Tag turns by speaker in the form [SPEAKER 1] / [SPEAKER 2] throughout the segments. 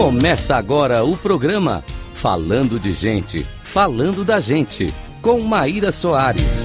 [SPEAKER 1] Começa agora o programa Falando de Gente, Falando da Gente, com Maíra Soares.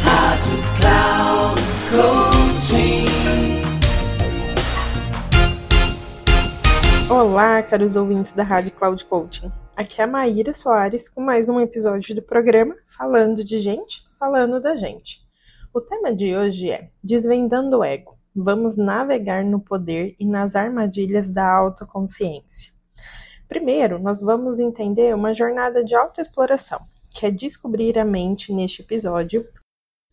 [SPEAKER 1] Rádio Cloud
[SPEAKER 2] Coaching. Olá, caros ouvintes da Rádio Cloud Coaching. Aqui é a Maíra Soares com mais um episódio do programa Falando de Gente, Falando da Gente. O tema de hoje é Desvendando o Ego. Vamos navegar no poder e nas armadilhas da autoconsciência. Primeiro, nós vamos entender uma jornada de autoexploração, que é descobrir a mente neste episódio,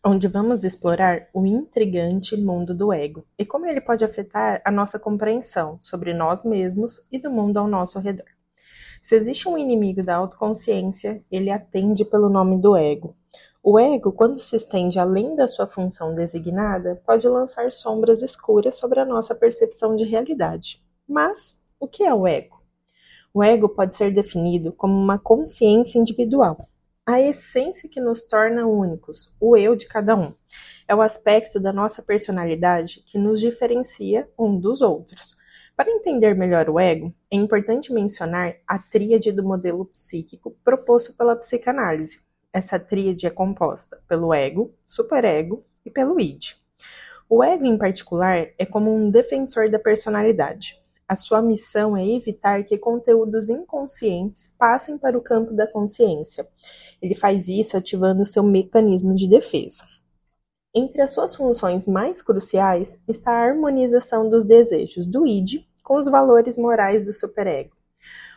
[SPEAKER 2] onde vamos explorar o intrigante mundo do ego e como ele pode afetar a nossa compreensão sobre nós mesmos e do mundo ao nosso redor. Se existe um inimigo da autoconsciência, ele atende pelo nome do ego. O ego, quando se estende além da sua função designada, pode lançar sombras escuras sobre a nossa percepção de realidade. Mas o que é o ego? O ego pode ser definido como uma consciência individual, a essência que nos torna únicos, o eu de cada um. É o aspecto da nossa personalidade que nos diferencia um dos outros. Para entender melhor o ego, é importante mencionar a tríade do modelo psíquico proposto pela psicanálise, essa tríade é composta pelo ego, superego e pelo id. O ego, em particular, é como um defensor da personalidade. A sua missão é evitar que conteúdos inconscientes passem para o campo da consciência. Ele faz isso ativando seu mecanismo de defesa. Entre as suas funções mais cruciais está a harmonização dos desejos do id com os valores morais do superego.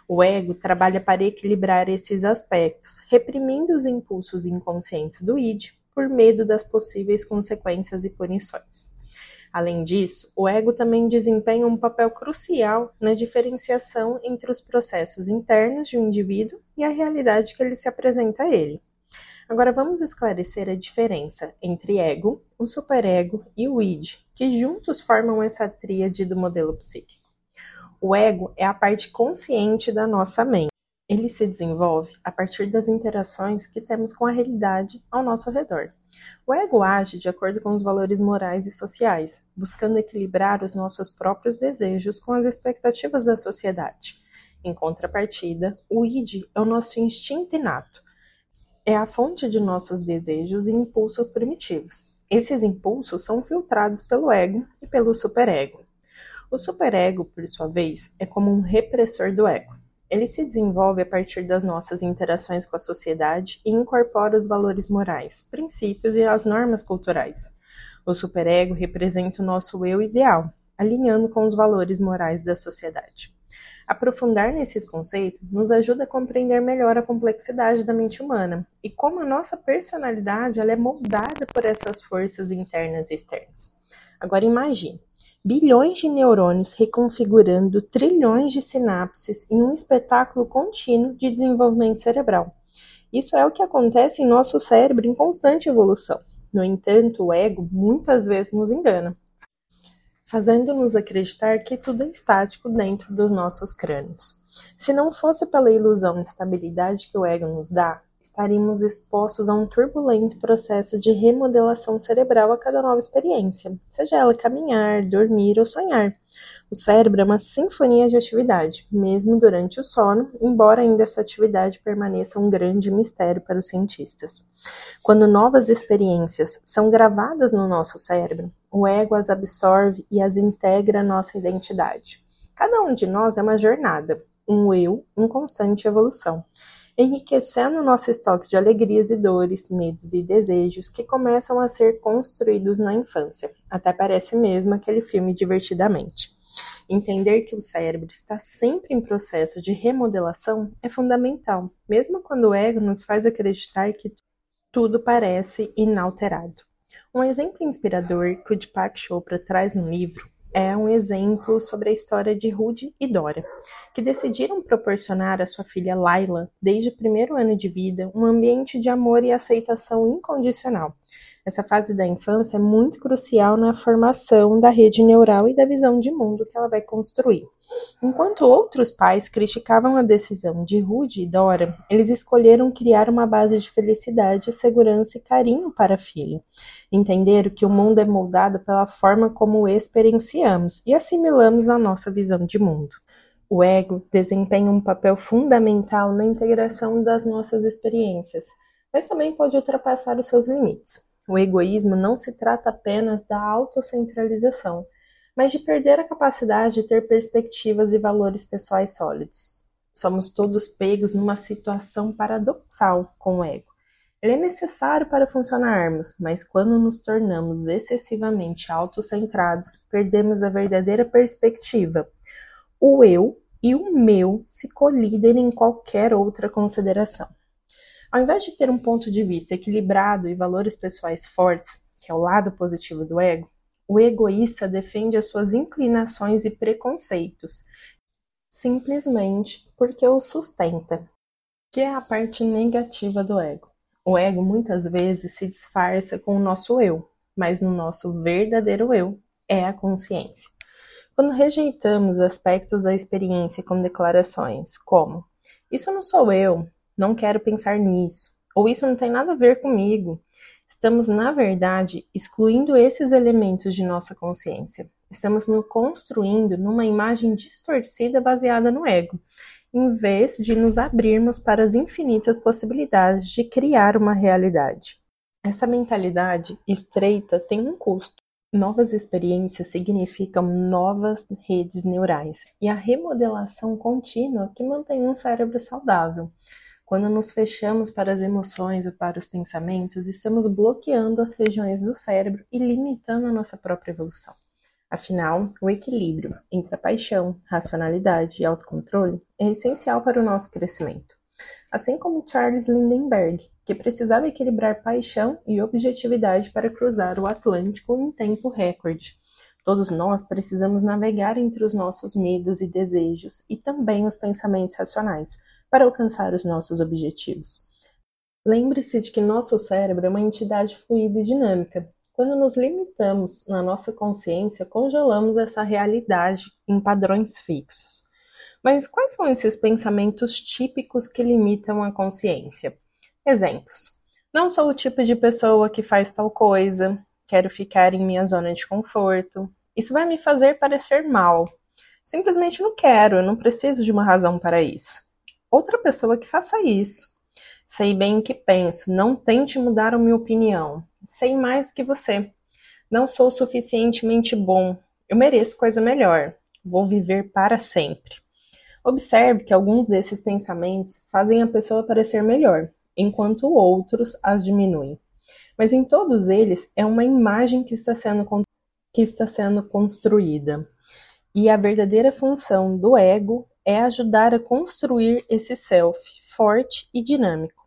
[SPEAKER 2] O ego trabalha para equilibrar esses aspectos, reprimindo os impulsos inconscientes do id por medo das possíveis consequências e punições. Além disso, o ego também desempenha um papel crucial na diferenciação entre os processos internos de um indivíduo e a realidade que ele se apresenta a ele. Agora vamos esclarecer a diferença entre ego, o superego e o id, que juntos formam essa tríade do modelo psíquico. O ego é a parte consciente da nossa mente. Ele se desenvolve a partir das interações que temos com a realidade ao nosso redor. O ego age de acordo com os valores morais e sociais, buscando equilibrar os nossos próprios desejos com as expectativas da sociedade. Em contrapartida, o id é o nosso instinto inato. É a fonte de nossos desejos e impulsos primitivos. Esses impulsos são filtrados pelo ego e pelo superego. O superego, por sua vez, é como um repressor do ego. Ele se desenvolve a partir das nossas interações com a sociedade e incorpora os valores morais, princípios e as normas culturais. O superego representa o nosso eu ideal, alinhando com os valores morais da sociedade. Aprofundar nesses conceitos nos ajuda a compreender melhor a complexidade da mente humana e como a nossa personalidade ela é moldada por essas forças internas e externas. Agora imagine, bilhões de neurônios reconfigurando trilhões de sinapses em um espetáculo contínuo de desenvolvimento cerebral. Isso é o que acontece em nosso cérebro em constante evolução. No entanto, o ego muitas vezes nos engana, fazendo-nos acreditar que tudo é estático dentro dos nossos crânios. Se não fosse pela ilusão de estabilidade que o ego nos dá, estaríamos expostos a um turbulento processo de remodelação cerebral a cada nova experiência, seja ela caminhar, dormir ou sonhar. O cérebro é uma sinfonia de atividade, mesmo durante o sono, embora ainda essa atividade permaneça um grande mistério para os cientistas. Quando novas experiências são gravadas no nosso cérebro, o ego as absorve e as integra à nossa identidade. Cada um de nós é uma jornada, um eu em constante evolução enriquecendo nosso estoque de alegrias e dores, medos e desejos que começam a ser construídos na infância. Até parece mesmo aquele filme Divertidamente. Entender que o cérebro está sempre em processo de remodelação é fundamental, mesmo quando o ego nos faz acreditar que tudo parece inalterado. Um exemplo inspirador que o Deepak Chopra traz no livro é um exemplo sobre a história de Rudy e Dora, que decidiram proporcionar à sua filha Laila, desde o primeiro ano de vida, um ambiente de amor e aceitação incondicional, Essa fase da infância é muito crucial na formação da rede neural e da visão de mundo que ela vai construir. Enquanto outros pais criticavam a decisão de Rudy e Dora, eles escolheram criar uma base de felicidade, segurança e carinho para a filha. Entenderam que o mundo é moldado pela forma como o experienciamos e assimilamos na nossa visão de mundo. O ego desempenha um papel fundamental na integração das nossas experiências, mas também pode ultrapassar os seus limites. O egoísmo não se trata apenas da autocentralização, mas de perder a capacidade de ter perspectivas e valores pessoais sólidos. Somos todos pegos numa situação paradoxal com o ego. Ele é necessário para funcionarmos, mas quando nos tornamos excessivamente autocentrados, perdemos a verdadeira perspectiva. O eu e o meu se colidem em qualquer outra consideração. Ao invés de ter um ponto de vista equilibrado e valores pessoais fortes, que é o lado positivo do ego, o egoísta defende as suas inclinações e preconceitos, simplesmente porque o sustenta, que é a parte negativa do ego. O ego muitas vezes se disfarça com o nosso eu, mas no nosso verdadeiro eu é a consciência. Quando rejeitamos aspectos da experiência com declarações como: Isso não sou eu, não quero pensar nisso, ou isso não tem nada a ver comigo, Estamos, na verdade, excluindo esses elementos de nossa consciência. Estamos nos construindo numa imagem distorcida baseada no ego, em vez de nos abrirmos para as infinitas possibilidades de criar uma realidade. Essa mentalidade estreita tem um custo. Novas experiências significam novas redes neurais e a remodelação contínua que mantém um cérebro saudável. Quando nos fechamos para as emoções ou para os pensamentos, estamos bloqueando as regiões do cérebro e limitando a nossa própria evolução. Afinal, o equilíbrio entre a paixão, racionalidade e autocontrole é essencial para o nosso crescimento. Assim como Charles Lindbergh, que precisava equilibrar paixão e objetividade para cruzar o Atlântico em tempo recorde. Todos nós precisamos navegar entre os nossos medos e desejos e também os pensamentos racionais para alcançar os nossos objetivos. Lembre-se de que nosso cérebro é uma entidade fluida e dinâmica. Quando nos limitamos na nossa consciência, congelamos essa realidade em padrões fixos. Mas quais são esses pensamentos típicos que limitam a consciência? Exemplos: Não sou o tipo de pessoa que faz tal coisa, quero ficar em minha zona de conforto. Isso vai me fazer parecer mal. Simplesmente não quero, eu não preciso de uma razão para isso outra pessoa que faça isso. Sei bem o que penso, não tente mudar a minha opinião. Sei mais do que você. Não sou suficientemente bom. Eu mereço coisa melhor. Vou viver para sempre. Observe que alguns desses pensamentos fazem a pessoa parecer melhor, enquanto outros as diminuem. Mas em todos eles é uma imagem que está sendo, que está sendo construída. E a verdadeira função do ego é ajudar a construir esse self forte e dinâmico.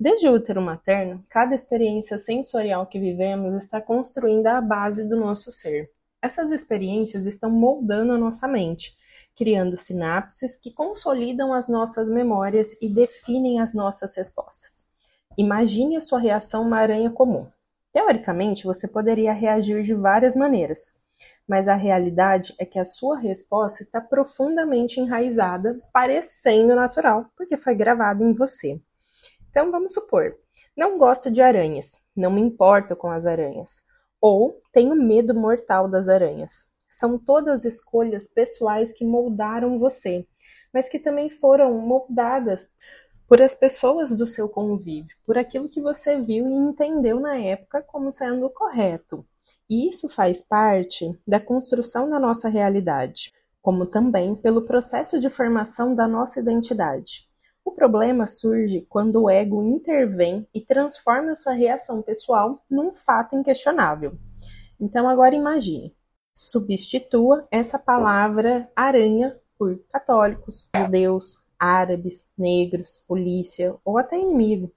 [SPEAKER 2] Desde o útero materno, cada experiência sensorial que vivemos está construindo a base do nosso ser. Essas experiências estão moldando a nossa mente, criando sinapses que consolidam as nossas memórias e definem as nossas respostas. Imagine a sua reação uma aranha comum. Teoricamente, você poderia reagir de várias maneiras mas a realidade é que a sua resposta está profundamente enraizada, parecendo natural, porque foi gravado em você. Então vamos supor, não gosto de aranhas, não me importo com as aranhas, ou tenho medo mortal das aranhas. São todas escolhas pessoais que moldaram você, mas que também foram moldadas por as pessoas do seu convívio, por aquilo que você viu e entendeu na época como sendo correto. E isso faz parte da construção da nossa realidade, como também pelo processo de formação da nossa identidade. O problema surge quando o ego intervém e transforma essa reação pessoal num fato inquestionável. Então, agora imagine: substitua essa palavra aranha por católicos, judeus, árabes, negros, polícia ou até inimigo.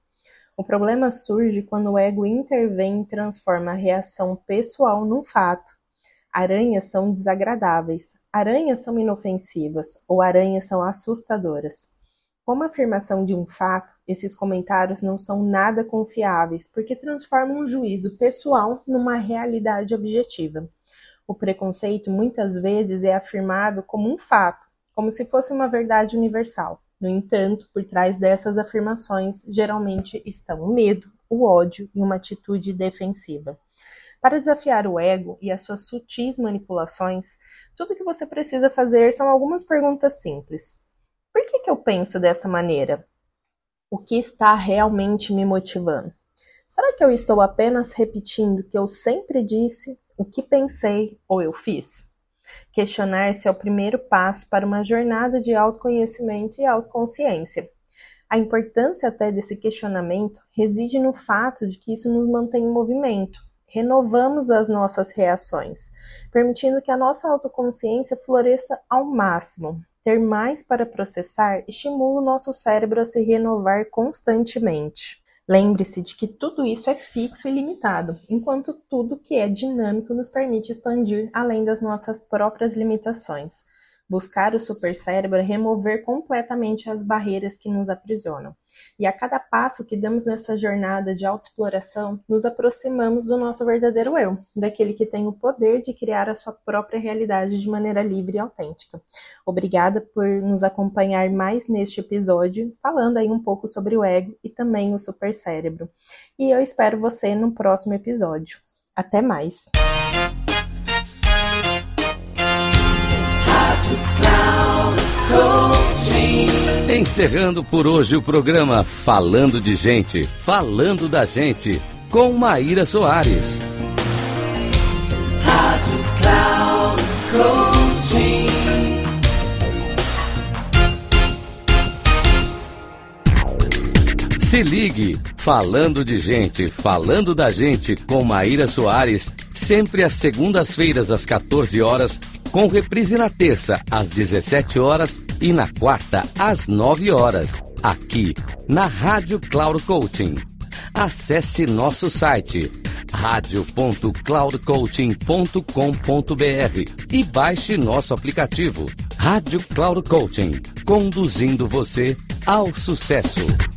[SPEAKER 2] O problema surge quando o ego intervém e transforma a reação pessoal num fato. Aranhas são desagradáveis, aranhas são inofensivas ou aranhas são assustadoras. Como afirmação de um fato, esses comentários não são nada confiáveis, porque transformam um juízo pessoal numa realidade objetiva. O preconceito muitas vezes é afirmável como um fato, como se fosse uma verdade universal. No entanto, por trás dessas afirmações geralmente estão o medo, o ódio e uma atitude defensiva. Para desafiar o ego e as suas sutis manipulações, tudo que você precisa fazer são algumas perguntas simples. Por que, que eu penso dessa maneira? O que está realmente me motivando? Será que eu estou apenas repetindo o que eu sempre disse, o que pensei ou eu fiz? Questionar-se é o primeiro passo para uma jornada de autoconhecimento e autoconsciência. A importância até desse questionamento reside no fato de que isso nos mantém em movimento, renovamos as nossas reações, permitindo que a nossa autoconsciência floresça ao máximo. Ter mais para processar estimula o nosso cérebro a se renovar constantemente. Lembre-se de que tudo isso é fixo e limitado, enquanto tudo que é dinâmico nos permite expandir além das nossas próprias limitações. Buscar o supercérebro é remover completamente as barreiras que nos aprisionam. E a cada passo que damos nessa jornada de autoexploração, nos aproximamos do nosso verdadeiro eu, daquele que tem o poder de criar a sua própria realidade de maneira livre e autêntica. Obrigada por nos acompanhar mais neste episódio, falando aí um pouco sobre o ego e também o supercérebro. E eu espero você no próximo episódio. Até mais!
[SPEAKER 1] Encerrando por hoje o programa Falando de Gente, Falando da Gente, com Maíra Soares. Rádio Cloud Coaching. Se ligue, Falando de Gente, Falando da Gente, com Maíra Soares, sempre às segundas-feiras às 14 horas com reprise na terça às 17 horas e na quarta às 9 horas, aqui na Rádio Cloud Coaching. Acesse nosso site radio.cloudcoaching.com.br e baixe nosso aplicativo Rádio Cloud Coaching, conduzindo você ao sucesso.